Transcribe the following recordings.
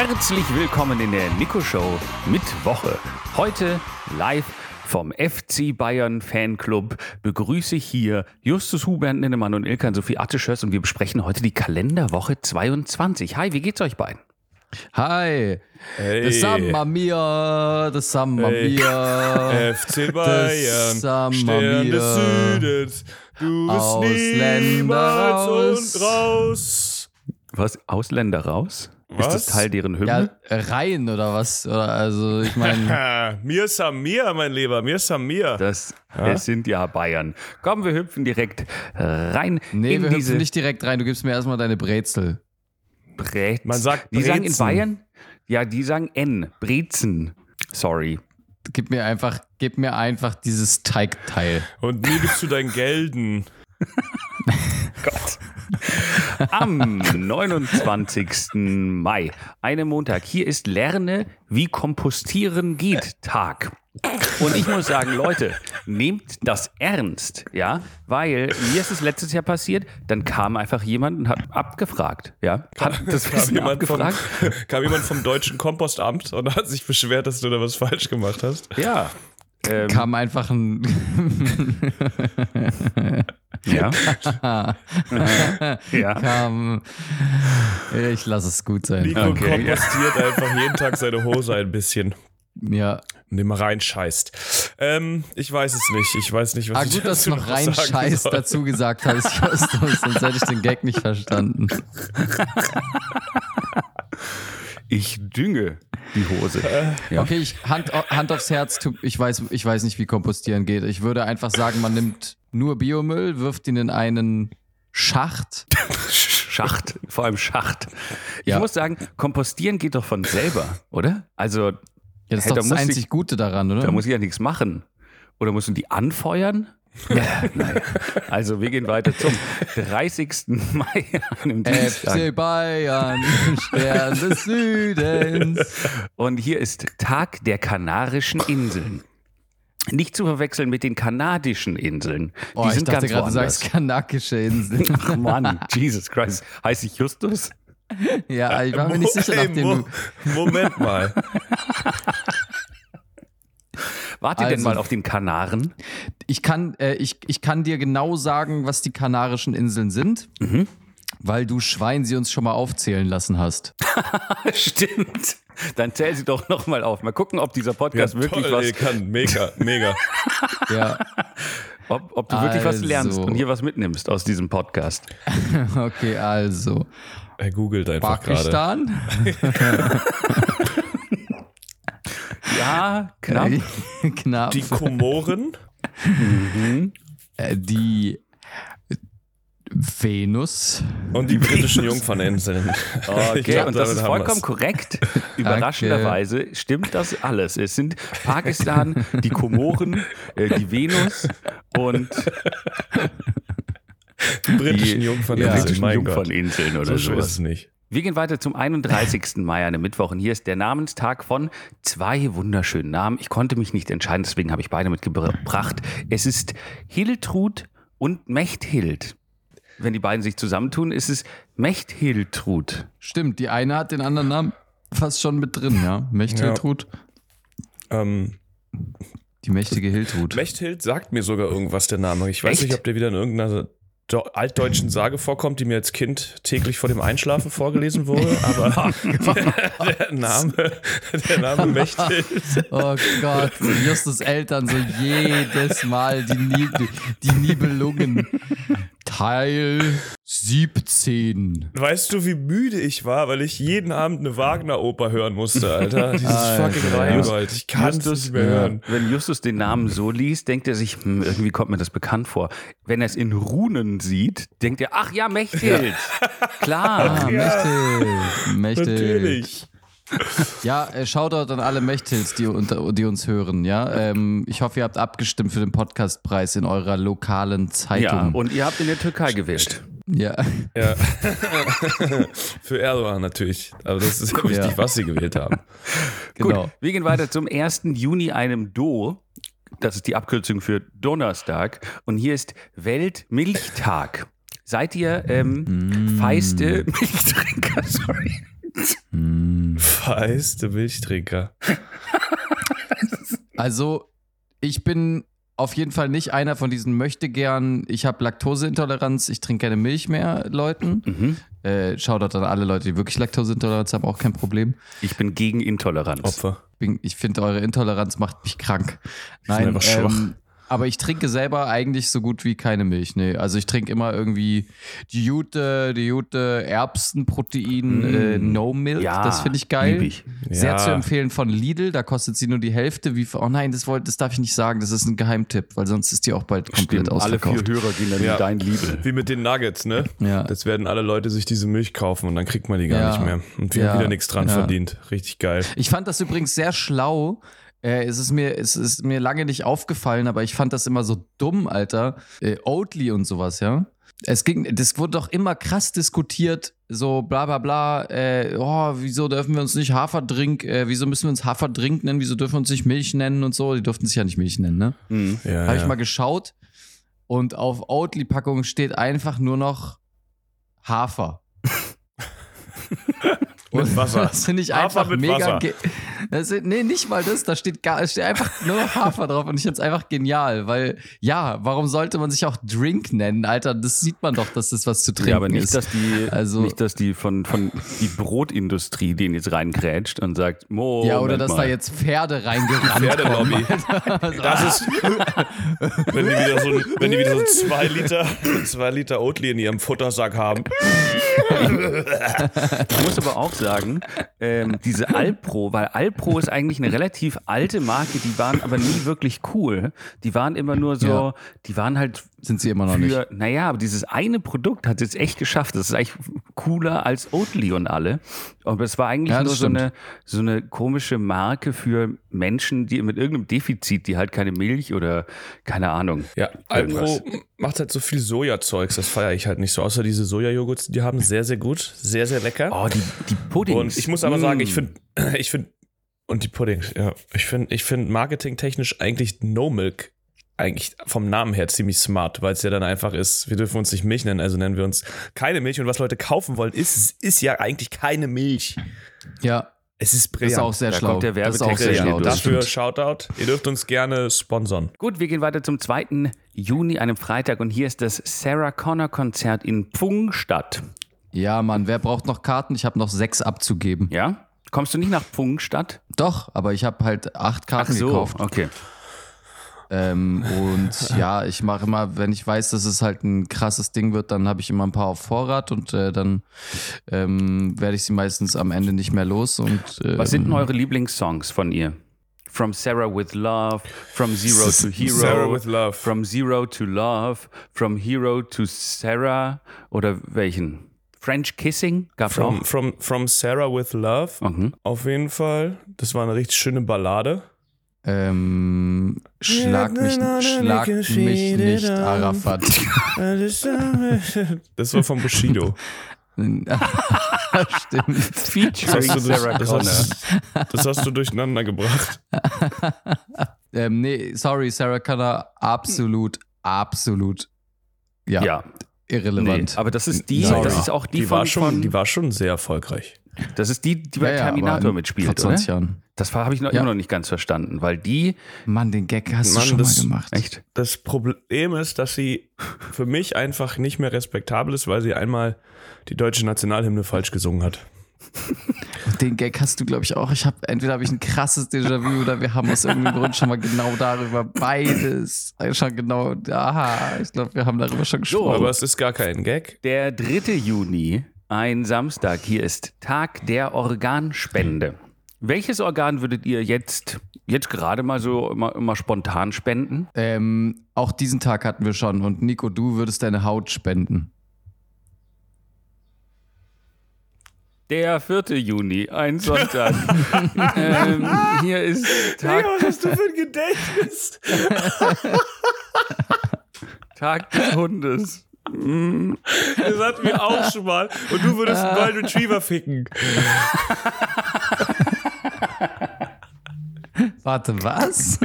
Herzlich willkommen in der Nico Show mit Woche. Heute live vom FC Bayern Fanclub begrüße ich hier Justus Hubert Ninnemann und Ilkan Sophie Atteschöss und wir besprechen heute die Kalenderwoche 22. Hi, wie geht's euch beiden? Hi, Hey. das Samba Mia, das Samba Hey. Mia. FC Bayern, Samba Stern des Mia. Südens, du bist Ausländer niemals raus. und raus. Was? Ausländer raus? Ist Was? das Teil deren Hymne? Ja, rein oder was? Oder also ich meine, mir Samir, mein Lieber, mir Samir. Das, es sind ja Bayern. Komm, wir hüpfen direkt rein nee, in wir diese hüpfen nicht direkt rein. Du gibst mir erstmal deine Brezel. Brezen. Man sagt Die sagen in Brezen. Bayern, ja, die sagen N, Brezen. Sorry. Gib mir einfach, gib mir einfach dieses Teigteil. Und mir gibst du dein Gelden. Am 29. Mai, einem Montag. Hier ist Lerne, wie kompostieren geht Tag. Und ich muss sagen, Leute, nehmt das ernst, ja, weil mir ist es letztes Jahr passiert, dann kam einfach jemand und hat abgefragt, ja, hat das Kam jemand, vom, abgefragt. kam jemand vom deutschen Kompostamt und hat sich beschwert, dass du da was falsch gemacht hast. Ja. Ähm, Kam einfach ein. ja. ja. kam. Ich lasse es gut sein. Nico Okay, ja. kompostiert einfach jeden Tag seine Hose ein bisschen. Ja. Indem er reinscheißt. Ähm, ich weiß es nicht. Ich weiß nicht, was Ah, ich gut, dass du noch noch rein sagen Scheiß soll. dazu gesagt hast, sonst hätte ich den Gag nicht verstanden. Ich dünge die Hose. Ja. Okay, ich, Hand, Hand aufs Herz, ich weiß, ich weiß nicht, wie kompostieren geht. Ich würde einfach sagen, man nimmt nur Biomüll, wirft ihn in einen Schacht. Schacht, vor allem Schacht. Ich Ja. muss sagen, kompostieren geht doch von selber, oder? Also, Ja, das ist Hey, doch da das einzig ich- Gute daran, oder? da muss ich ja nichts machen. Oder du die anfeuern? Nein. Also, wir gehen weiter zum 30. Mai, einem Dienstag. FC Bayern, Stern des Südens. Und hier ist Tag der Kanarischen Inseln. Nicht zu verwechseln mit den kanadischen Inseln. Oh, die ich sind dachte ganz gerade, du woanders. sagst kanakische Inseln. Ach Mann, Jesus Christ. Heißt ich Justus? Ja, ich war mir nicht sicher, nachdem Mo- du. Moment mal. Wart ihr denn Also- mal auf den Kanaren? Ich kann, äh, ich, ich kann dir genau sagen, was die Kanarischen Inseln sind, Mhm. Weil du Schwein sie uns schon mal aufzählen lassen hast. Stimmt. Dann zähl sie doch nochmal auf. Mal gucken, ob dieser Ja, Podcast wirklich toll, was, ey, kann. Mega, mega. Ja, ob, ob du wirklich was Also. lernst und hier was mitnimmst aus diesem Podcast. okay, also. Er googelt einfach gerade. Pakistan? Ja, knapp. Knapp. Die Komoren, Äh, die Venus. und die britischen Jungferninseln. Okay, glaub, und das ist vollkommen wir's. korrekt. Überraschenderweise stimmt das alles. Es sind Pakistan, die Komoren, äh, die Venus und Die britischen Jungferninseln, britischen. Jungferninseln oder So ist es nicht. Wir gehen weiter zum 31. Mai, einem Mittwoch. Und hier ist der Namenstag von zwei wunderschönen Namen. Ich konnte mich nicht entscheiden, deswegen habe ich beide mitgebracht. Es ist Hiltrud und Mechthild. Wenn die beiden sich zusammentun, ist es Mechthiltrud. Stimmt, die eine hat den anderen Namen fast schon mit drin, ja. Mechthiltrud. Ähm, Die mächtige Hiltrud. Mechthild sagt mir sogar irgendwas, der Name. Ich weiß Echt? nicht, ob der wieder in irgendeiner altdeutschen Sage vorkommt, die mir als Kind täglich vor dem Einschlafen vorgelesen wurde, aber der Name, der Name Mechthild. Oh Gott, Justus Eltern so jedes Mal die, Nieb die Nibelungen. Teil 17. Weißt du, wie müde ich war, weil ich jeden Abend eine Wagner-Oper hören musste, Alter? Dieses Alter. fucking Rheingold. Ich kann es nicht mehr hören. wenn Justus den Namen so liest, denkt er sich, hm, irgendwie kommt mir das bekannt vor. Wenn er es in Runen sieht, denkt er, ach ja, Mechthild. Klar. Ah, Mechthild. Mechthild. Natürlich. Ja, äh, Shoutout an alle Mechthilds, die, unter, die uns hören, ja. Ähm, ich hoffe, ihr habt abgestimmt für den Podcastpreis in eurer lokalen Ja, Zeitung. und ihr habt in der Türkei gewählt. Ja. Ja. Für Erdogan natürlich. Aber das ist ja wichtig, Ja. was sie gewählt haben. genau. Gut, wir gehen weiter zum 1. Juni, einem Do. Das ist die Abkürzung für Donnerstag. Und hier ist Weltmilchtag. Seid ihr ähm, feiste Milchtrinker? Sorry. Dreiste Milchtrinker. Also, ich bin auf jeden Fall nicht einer von diesen möchte gern, ich habe Laktoseintoleranz, ich trinke keine Milch mehr, Leuten. Mhm. Äh, Shoutout an alle Leute, die wirklich Laktoseintoleranz haben, auch kein Problem. Ich bin gegen Intoleranz. Opfer. Bin, ich finde, eure Intoleranz macht mich krank. sind Nein, einfach schwach. Aber ich trinke selber eigentlich so gut wie keine Milch. Nee, also ich trinke immer irgendwie die Jute, die Jute Erbsenprotein äh, No Milk. Ja, das finde ich geil. ich. Sehr Ja. zu empfehlen von Lidl, da kostet sie nur die Hälfte. Wie, oh nein, das, wollt, das darf ich nicht sagen, das ist ein Geheimtipp, weil sonst ist die auch bald komplett Stimmt, alle vier ausverkauft. Hörer gehen dann Ja. in dein Liebe. Wie mit den Nuggets, ne? Ja. Das werden alle Leute sich diese Milch kaufen und dann kriegt man die gar Ja. nicht mehr. Und wir Ja. haben wieder nichts dran Ja. verdient. Richtig geil. Ich fand das übrigens sehr schlau. Äh, es, ist mir, es ist mir lange nicht aufgefallen, aber ich fand das immer so dumm, Alter. Äh, Oatly und sowas, ja. Es ging, das wurde doch immer krass diskutiert, so bla bla bla, äh, oh, wieso dürfen wir uns nicht Haferdrink, äh, wieso müssen wir uns Haferdrink nennen, wieso dürfen wir uns nicht Milch nennen und so. Die durften sich ja nicht Milch nennen, ne? Mhm. Ja, Habe ja. ich mal geschaut und auf Oatly-Packungen steht einfach nur noch Hafer. Mit Wasser. Das finde ich Hafer einfach mit mega. Wasser. Das ist, nee, nicht mal das. Da steht, gar, es steht einfach nur noch Hafer drauf und ich finde es einfach genial, weil ja, warum sollte man sich auch Drink nennen? Alter, das sieht man doch, dass das was zu trinken Ja, aber nicht, ist. dass die, Also- nicht, dass die von, von die Brotindustrie den jetzt reingrätscht und sagt, Mo, ja, oder dass mal. da jetzt Pferde reingerannt Pferdelobby. kommen. Das ist, wenn die wieder so, wenn die wieder so zwei Liter, zwei Liter Oatly in ihrem Futtersack haben. Ich muss aber auch sagen, ähm, diese Alpro, weil Alpro ist eigentlich eine relativ alte Marke, die waren aber nie wirklich cool. Die waren immer nur so, Ja. die waren halt Sind sie immer noch nicht. für, naja, aber dieses eine Produkt hat es echt geschafft. Das ist eigentlich cooler als Oatly und alle. Aber es war eigentlich Ja, nur so eine, so eine komische Marke für Menschen, die mit irgendeinem Defizit, die halt keine Milch oder keine Ahnung. Ja, Irgendwas. Alpro macht halt so viel Sojazeugs, das feiere ich halt nicht so. Außer diese Sojajoghurts, die haben sehr, sehr gut, sehr, sehr lecker. Oh, die, die Puddings. Und ich muss aber Mm. sagen, ich finde, ich finde, und die Puddings, ja, ich finde, ich finde marketingtechnisch eigentlich No Milk eigentlich vom Namen her ziemlich smart, weil es ja dann einfach ist, wir dürfen uns nicht Milch nennen, also nennen wir uns keine Milch. Und was Leute kaufen wollen, ist, ist ja eigentlich keine Milch. Ja, Es ist das ist brillant. auch sehr Da schlau. kommt der das ist auch Werbetext sehr ja schlau. Dafür. Shoutout. Ihr dürft uns gerne sponsern. Gut, wir gehen weiter zum 2. Juni, einem Freitag. Und hier ist das Sarah Connor Konzert in Pfungstadt. Ja, Mann, wer braucht noch Karten? Ich habe noch sechs abzugeben. Ja? Kommst du nicht nach Pfungstadt? Doch, aber ich habe halt acht Karten gekauft. okay. Ähm, und ja, ich mache immer, wenn ich weiß, dass es halt ein krasses Ding wird, dann habe ich immer ein paar auf Vorrat und äh, dann ähm, werde ich sie meistens am Ende nicht mehr los. Und, ähm, Was sind denn eure Lieblingssongs von ihr? From Sarah with Love, From Zero to Hero, Sarah with Love. From Zero to Love, From Hero to Sarah oder welchen? French Kissing gab's From, auch. from, from Sarah with Love. Mhm. Auf jeden Fall. Das war eine richtig schöne Ballade. Ähm, schlag mich, schlag mich nicht, Arafat. Das war von Bushido. Stimmt. Das Featuring hast, du durch, Sarah das, Connor. hast, das hast du durcheinander gebracht. Ähm, nee, sorry, Sarah Connor, absolut, absolut, ja, Ja, nee, irrelevant. aber das ist die, Sorry. das ist auch die, Die, von, war schon, von die war schon sehr erfolgreich. das ist die, die bei Ja, ja, Terminator in- mitspielt, vor 20 oder? Jahren. Das habe ich noch, Ja. immer noch nicht ganz verstanden, weil die, Mann, den Gag hast Mann, du schon das- mal gemacht. echt, Das Problem ist, dass sie für mich einfach nicht mehr respektabel ist, weil sie einmal die deutsche Nationalhymne falsch gesungen hat. Den Gag hast du, glaube ich, auch. Ich habe entweder habe ich ein krasses Déjà-vu oder wir haben aus irgendeinem Grund schon mal genau darüber beides schon genau. Aha, ich glaube, wir haben darüber schon gesprochen. Aber es ist gar kein Gag. Der 3. Juni, ein Samstag, hier ist Tag der Organspende. Welches Organ würdet ihr jetzt, jetzt gerade mal so immer, immer spontan spenden? ähm, auch diesen Tag hatten wir schon und Nico, du würdest deine Haut spenden. Der 4. Juni, ein Sonntag. ähm, hier ist Tag, was hast du für ein Gedächtnis? Tag des Hundes. Mm, Das hatten wir auch schon mal. Und du würdest einen Golden Retriever ficken. Warte, was?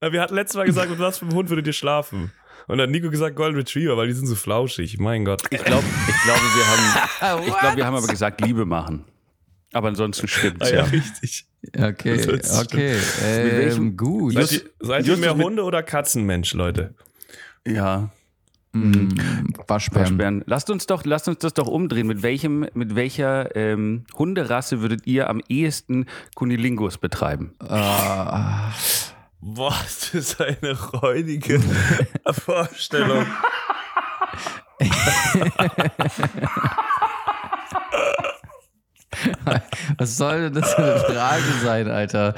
Wir hatten letztes Mal gesagt, mit was für einem Hund würdet ihr schlafen? Und dann hat Nico gesagt Golden Retriever, weil die sind so flauschig. Mein Gott. Ich glaube, ich glaube, wir haben, ich glaube, wir haben aber gesagt, Liebe machen. Aber ansonsten stimmt's, Ah, ja, ja. richtig. Okay, okay. welchem- Ähm, gut. Seid ihr, seid ihr mehr Hunde- oder Katzenmensch, Leute? Ja. Mm, Waschbären. Waschbären. Lasst uns doch, lasst uns das doch umdrehen. Mit welchem, mit welcher ähm, Hunderasse würdet ihr am ehesten Kunilingus betreiben? Ah, Das ist eine räudige Vorstellung. was soll denn das für eine Frage sein, Alter?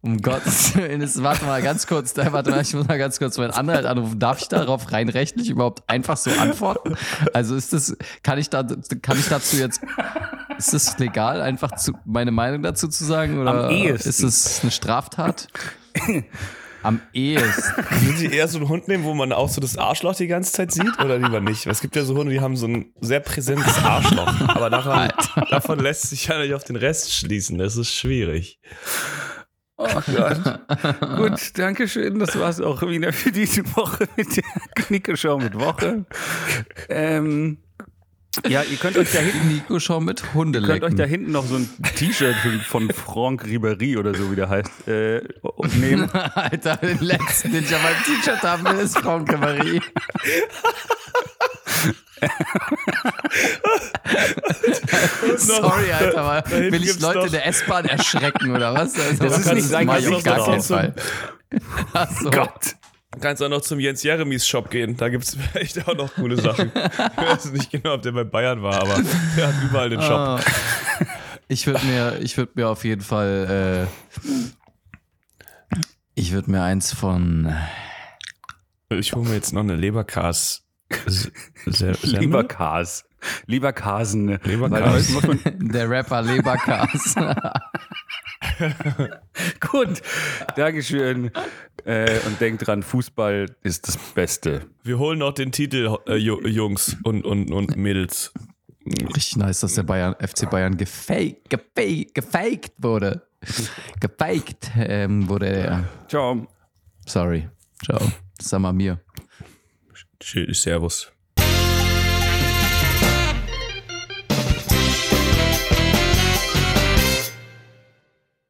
Um Gottes Willen, warte mal ganz kurz, warte mal, ich muss mal ganz kurz meinen Anwalt anrufen. Darf ich darauf rein rechtlich überhaupt einfach so antworten? Also ist das, kann ich da, kann ich dazu jetzt, ist das legal, einfach zu, meine Meinung dazu zu sagen? Oder Am ehesten. ist es eine Straftat? Am ehesten. Würden Sie eher so einen Hund nehmen, wo man auch so das Arschloch die ganze Zeit sieht oder lieber nicht? Weil Es gibt ja so Hunde, die haben so ein sehr präsentes Arschloch. Aber davon, davon lässt sich ja nicht auf den Rest schließen. Das ist schwierig. Oh Gott. Gut, danke schön. Das war's auch wieder für diese Woche mit der Knicke-Show mit Woche. Ähm, ja, ihr könnt euch da hinten Nico schon mit Ihr könnt euch da hinten noch so ein T-Shirt von Franck Ribéry oder so, wie der heißt, äh, nehmen. Alter, den letzten, den ich auf meinem T-Shirt haben will, ist Franck Marie. Sorry, Alter, aber dahinten will ich Leute noch- in der S-Bahn erschrecken oder was? Also, Das ist nicht sein gar das keinen ist so- Fall. Ach so. Gott. Du kannst auch noch zum Jens Jeremies Shop gehen. Da gibt es vielleicht auch noch coole Sachen. Ich weiß nicht genau, ob der bei Bayern war, aber der hat überall den Shop. Ah. Ich würde mir, ich würde mir auf jeden Fall, äh, ich würde mir eins von, Ich hole mir jetzt noch eine Leberkas. S- Se- Semmel? Lieber Kas. Lieber Kasen. Lieber Weil Kas. heute muss man, der Rapper Leberkas. gut, Dankeschön. Äh, und denkt dran, Fußball ist das Beste. Wir holen noch den Titel, äh, Ju- Jungs und, und, und Mädels. Richtig nice, dass der Bayern, FC Bayern gefaked, gefaked, gefaked wurde. Gefaked ähm, wurde er. Ciao. Sorry. Ciao. Sag mal mir. Servus.